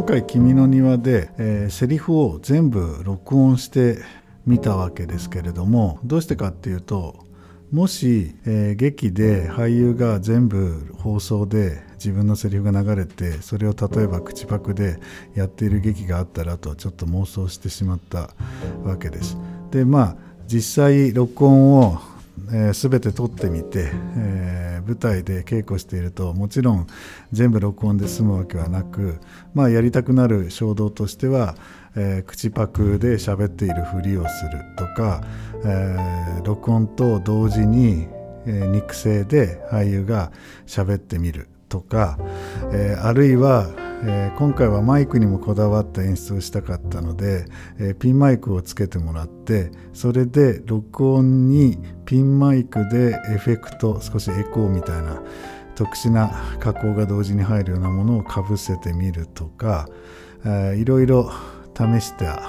今回「君の庭で」えー、セリフを全部録音してみたわけですけれどもどうしてかっていうともし、えー、劇で俳優が全部放送で自分のセリフが流れてそれを例えば口パクでやっている劇があったらとちょっと妄想してしまったわけです。でまあ実際録音をえー、全て撮ってみて、え、舞台で稽古しているともちろん全部録音で済むわけはなく、まあ、やりたくなる衝動としては、えー、口パクで喋っているふりをするとか、えー、録音と同時に、えー、肉声で俳優が喋ってみるとか、えー、あるいはえー、今回はマイクにもこだわった演出をしたかったので、えー、ピンマイクをつけてもらってそれで録音にピンマイクでエフェクト少しエコーみたいな特殊な加工が同時に入るようなものをかぶせてみるとか、えー、いろいろ試した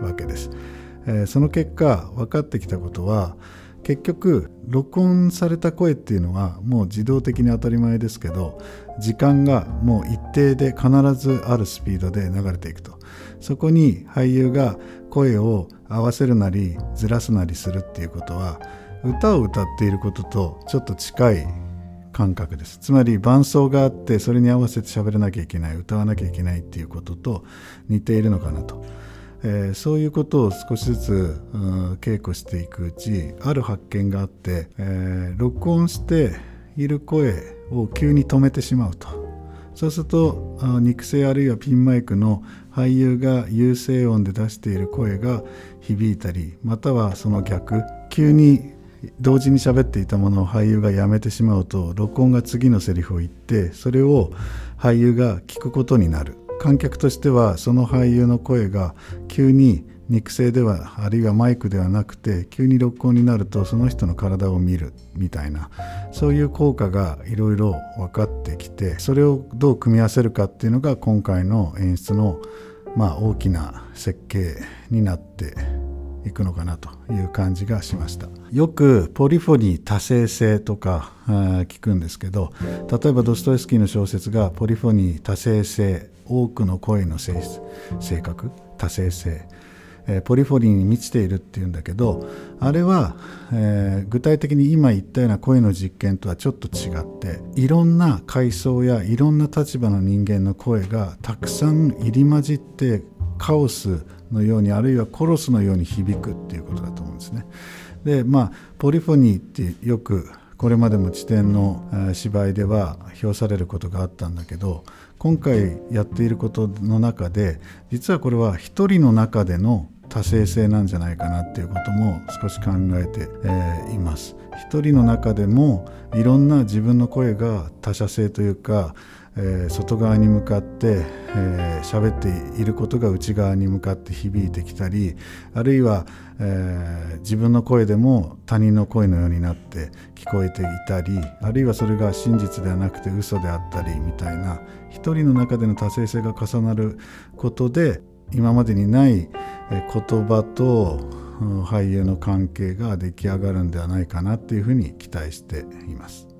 わけです、えー、その結果分かってきたことは結局録音された声っていうのはもう自動的に当たり前ですけど時間がもう一定で必ずあるスピードで流れていくとそこに俳優が声を合わせるなりずらすなりするっていうことは歌を歌っていることとちょっと近い感覚ですつまり伴奏があってそれに合わせて喋らなきゃいけない歌わなきゃいけないっていうことと似ているのかなと。えー、そういうことを少しずつ、うん、稽古していくうちある発見があって、えー、録音している声を急に止めてしまうと。そうすると肉声あるいはピンマイクの俳優が優勢音で出している声が響いたりまたはその逆急に同時に喋っていたものを俳優がやめてしまうと録音が次のセリフを言ってそれを俳優が聞くことになる。観客としてはその俳優の声が急に肉声ではあるいはマイクではなくて急に録音になるとその人の体を見るみたいなそういう効果がいろいろ分かってきてそれをどう組み合わせるかっていうのが今回の演出のまあ大きな設計になっていくのかなという感じがしました。よくポリフォニー多声性とか聞くんですけど例えばドストエフスキーの小説がポリフォニー多声性多くの声の性質性格多声性え、ポリフォニーに満ちているっていうんだけどあれは、えー、具体的に今言ったような声の実験とはちょっと違っていろんな階層やいろんな立場の人間の声がたくさん入り混じってカオスのようにあるいはコロスのように響くっていうことだと思うんですね。でまあポリフォニーってよくこれまでも地点の芝居では評されることがあったんだけど今回やっていることの中で実はこれは一人の中での多声性なんじゃないかなっていうことも少し考えて、え、います。一人の中でもいろんな自分の声が他者性というかえ、外側に向かってえー、喋っていることが内側に向かって響いてきたりあるいは、え、自分の声でも他人の声のようになって聞こえていたりあるいはそれが真実ではなくて嘘であったりみたいな一人の中での多性性が重なることで今までにない言葉と俳優の関係が出来上がるんではないかなっていうふうに期待しています。